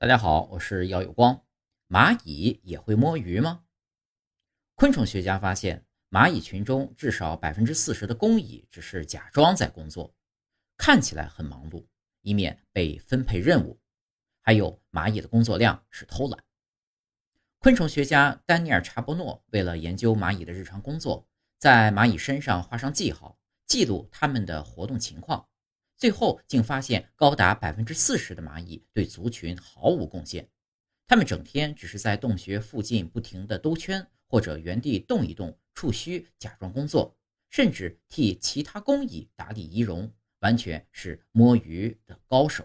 大家好，我是姚有光。蚂蚁也会摸鱼吗？昆虫学家发现，蚂蚁群中至少百分之四十的工蚁只是假装在工作，看起来很忙碌，以免被分配任务。还有，蚂蚁的工作量是偷懒。昆虫学家丹尼尔·查伯诺为了研究蚂蚁的日常工作，在蚂蚁身上画上记号，记录它们的活动情况。最后竟发现，高达百分之四十的蚂蚁对族群毫无贡献，它们整天只是在洞穴附近不停地兜圈，或者原地动一动，触须假装工作，甚至替其他工蚁打理仪容，完全是摸鱼的高手。